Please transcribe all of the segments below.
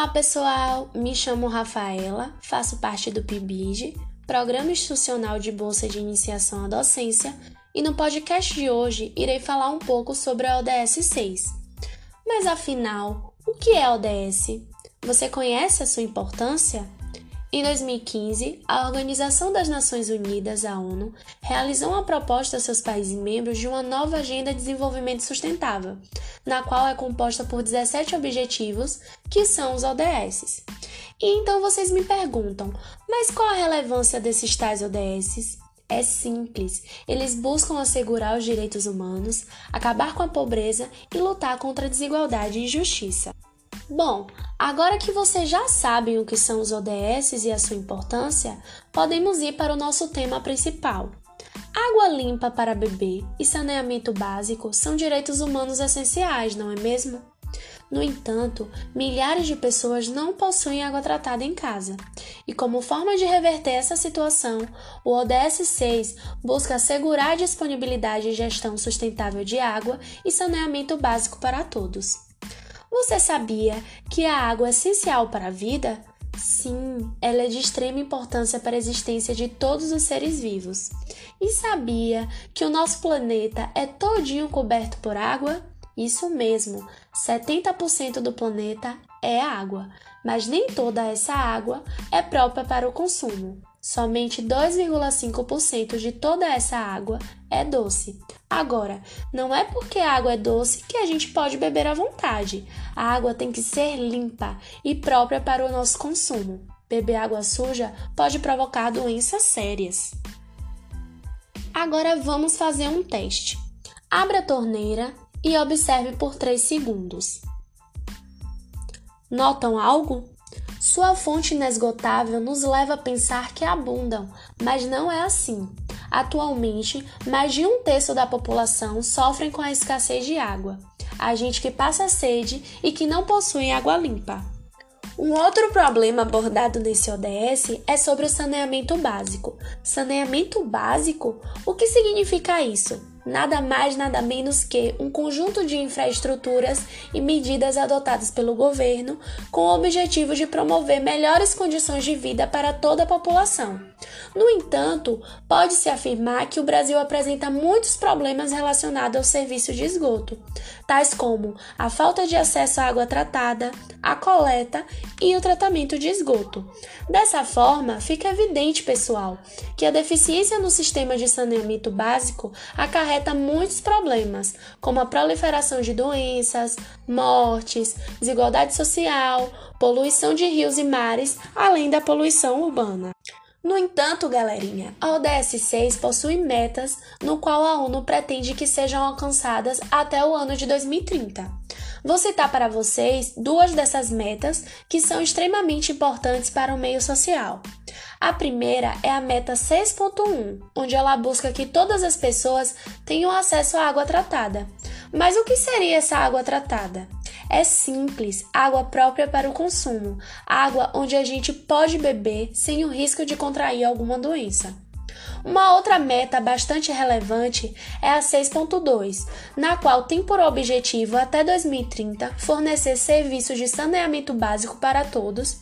Olá, pessoal! Me chamo Rafaela, faço parte do PIBID, Programa Institucional de Bolsa de Iniciação à Docência, e no podcast de hoje irei falar um pouco sobre a ODS 6. Mas afinal, o que é a ODS? Você conhece a sua importância? Em 2015, a Organização das Nações Unidas, a ONU, realizou uma proposta a seus países membros de uma nova Agenda de Desenvolvimento Sustentável, na qual é composta por 17 objetivos, que são os ODS. E então vocês me perguntam, mas qual a relevância desses tais ODS? É simples. Eles buscam assegurar os direitos humanos, acabar com a pobreza e lutar contra a desigualdade e injustiça. Bom, agora que vocês já sabem o que são os ODS e a sua importância, podemos ir para o nosso tema principal. Água limpa para beber e saneamento básico são direitos humanos essenciais, não é mesmo? No entanto, milhares de pessoas não possuem água tratada em casa. E como forma de reverter essa situação, o ODS 6 busca assegurar a disponibilidade e gestão sustentável de água e saneamento básico para todos. Você sabia que a água é essencial para a vida? Sim, ela é de extrema importância para a existência de todos os seres vivos. E sabia que o nosso planeta é todinho coberto por água? Isso mesmo, 70% do planeta é água, mas nem toda essa água é própria para o consumo. Somente 2,5% de toda essa água é doce. Agora, não é porque a água é doce que a gente pode beber à vontade. A água tem que ser limpa e própria para o nosso consumo. Beber água suja pode provocar doenças sérias. Agora vamos fazer um teste. Abra a torneira e observe por 3 segundos. Notam algo? Sua fonte inesgotável nos leva a pensar que abundam, mas não é assim. Atualmente, mais de um terço da população sofrem com a escassez de água. Há gente que passa sede e que não possui água limpa. Um outro problema abordado nesse ODS é sobre o saneamento básico. Saneamento básico? O que significa isso? Nada mais, nada menos que um conjunto de infraestruturas e medidas adotadas pelo governo com o objetivo de promover melhores condições de vida para toda a população. No entanto, pode-se afirmar que o Brasil apresenta muitos problemas relacionados ao serviço de esgoto, tais como a falta de acesso à água tratada, a coleta e o tratamento de esgoto. Dessa forma, fica evidente, pessoal, que a deficiência no sistema de saneamento básico acarreta muitos problemas, como a proliferação de doenças, mortes, desigualdade social, poluição de rios e mares, além da poluição urbana. No entanto, galerinha, a ODS 6 possui metas no qual a ONU pretende que sejam alcançadas até o ano de 2030. Vou citar para vocês duas dessas metas que são extremamente importantes para o meio social. A primeira é a meta 6.1, onde ela busca que todas as pessoas tenham acesso à água tratada. Mas o que seria essa água tratada? É simples, água própria para o consumo, água onde a gente pode beber sem o risco de contrair alguma doença. Uma outra meta bastante relevante é a 6.2, na qual tem por objetivo até 2030 fornecer serviços de saneamento básico para todos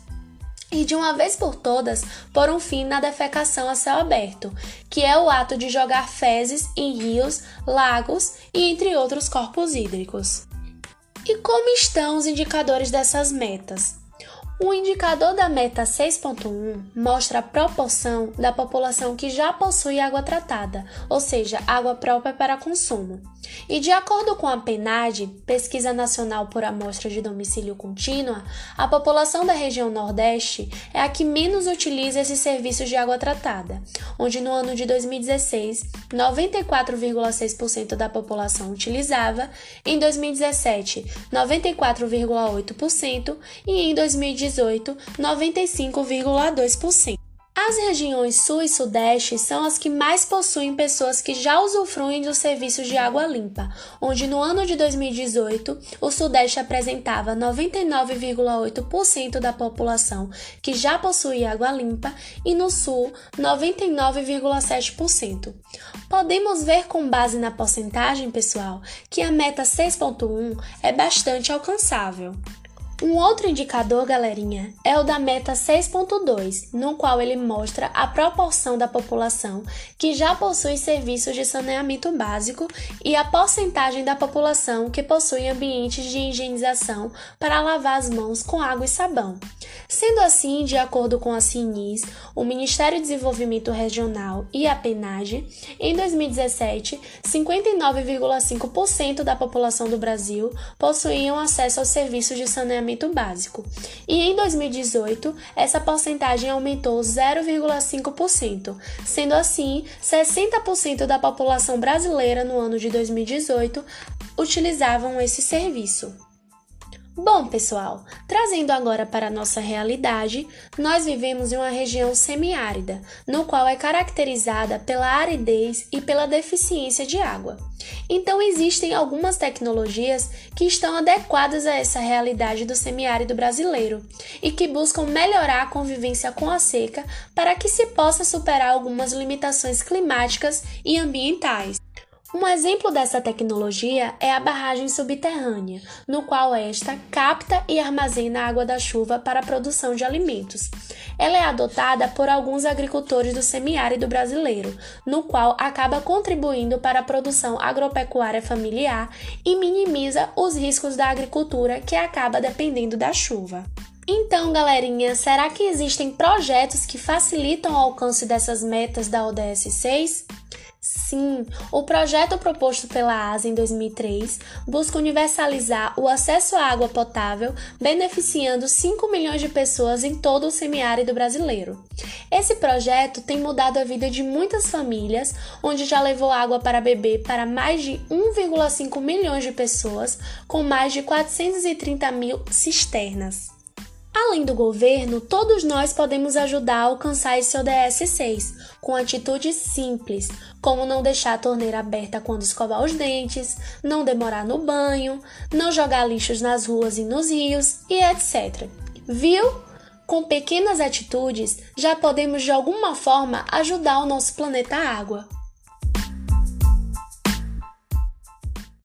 e de uma vez por todas pôr um fim na defecação a céu aberto, que é o ato de jogar fezes em rios, lagos e entre outros corpos hídricos. E como estão os indicadores dessas metas? O indicador da meta 6.1 mostra a proporção da população que já possui água tratada, ou seja, água própria para consumo. E de acordo com a PNAD, Pesquisa Nacional por Amostra de Domicílio Contínua, a população da região Nordeste é a que menos utiliza esses serviços de água tratada, onde no ano de 2016, 94,6% da população utilizava, em 2017, 94,8% e em 2018 2018, 95,2%. As regiões Sul e Sudeste são as que mais possuem pessoas que já usufruem dos serviços de água limpa, onde no ano de 2018 o Sudeste apresentava 99,8% da população que já possuía água limpa e no Sul 99,7%. Podemos ver com base na porcentagem, pessoal, que a meta 6.1 é bastante alcançável. Um outro indicador, galerinha, é o da meta 6.2, no qual ele mostra a proporção da população que já possui serviços de saneamento básico e a porcentagem da população que possui ambientes de higienização para lavar as mãos com água e sabão. Sendo assim, de acordo com a CINIS, o Ministério do Desenvolvimento Regional e a PENAGE, em 2017, 59,5% da população do Brasil possuíam acesso aos serviços de saneamento básico, e em 2018 essa porcentagem aumentou 0,5%, sendo assim 60% da população brasileira no ano de 2018 utilizavam esse serviço. Bom, pessoal, trazendo agora para a nossa realidade, nós vivemos em uma região semiárida, no qual é caracterizada pela aridez e pela deficiência de água. Então, existem algumas tecnologias que estão adequadas a essa realidade do semiárido brasileiro e que buscam melhorar a convivência com a seca para que se possa superar algumas limitações climáticas e ambientais. Um exemplo dessa tecnologia é a barragem subterrânea, no qual esta capta e armazena a água da chuva para a produção de alimentos. Ela é adotada por alguns agricultores do semiárido brasileiro, no qual acaba contribuindo para a produção agropecuária familiar e minimiza os riscos da agricultura que acaba dependendo da chuva. Então, galerinha, será que existem projetos que facilitam o alcance dessas metas da ODS 6? Sim, o projeto proposto pela ASA em 2003 busca universalizar o acesso à água potável, beneficiando 5 milhões de pessoas em todo o semiárido brasileiro. Esse projeto tem mudado a vida de muitas famílias, onde já levou água para beber para mais de 1,5 milhões de pessoas, com mais de 430 mil cisternas. Além do governo, todos nós podemos ajudar a alcançar esse ODS 6, com atitudes simples, como não deixar a torneira aberta quando escovar os dentes, não demorar no banho, não jogar lixos nas ruas e nos rios e etc. Viu? Com pequenas atitudes, já podemos de alguma forma ajudar o nosso planeta água.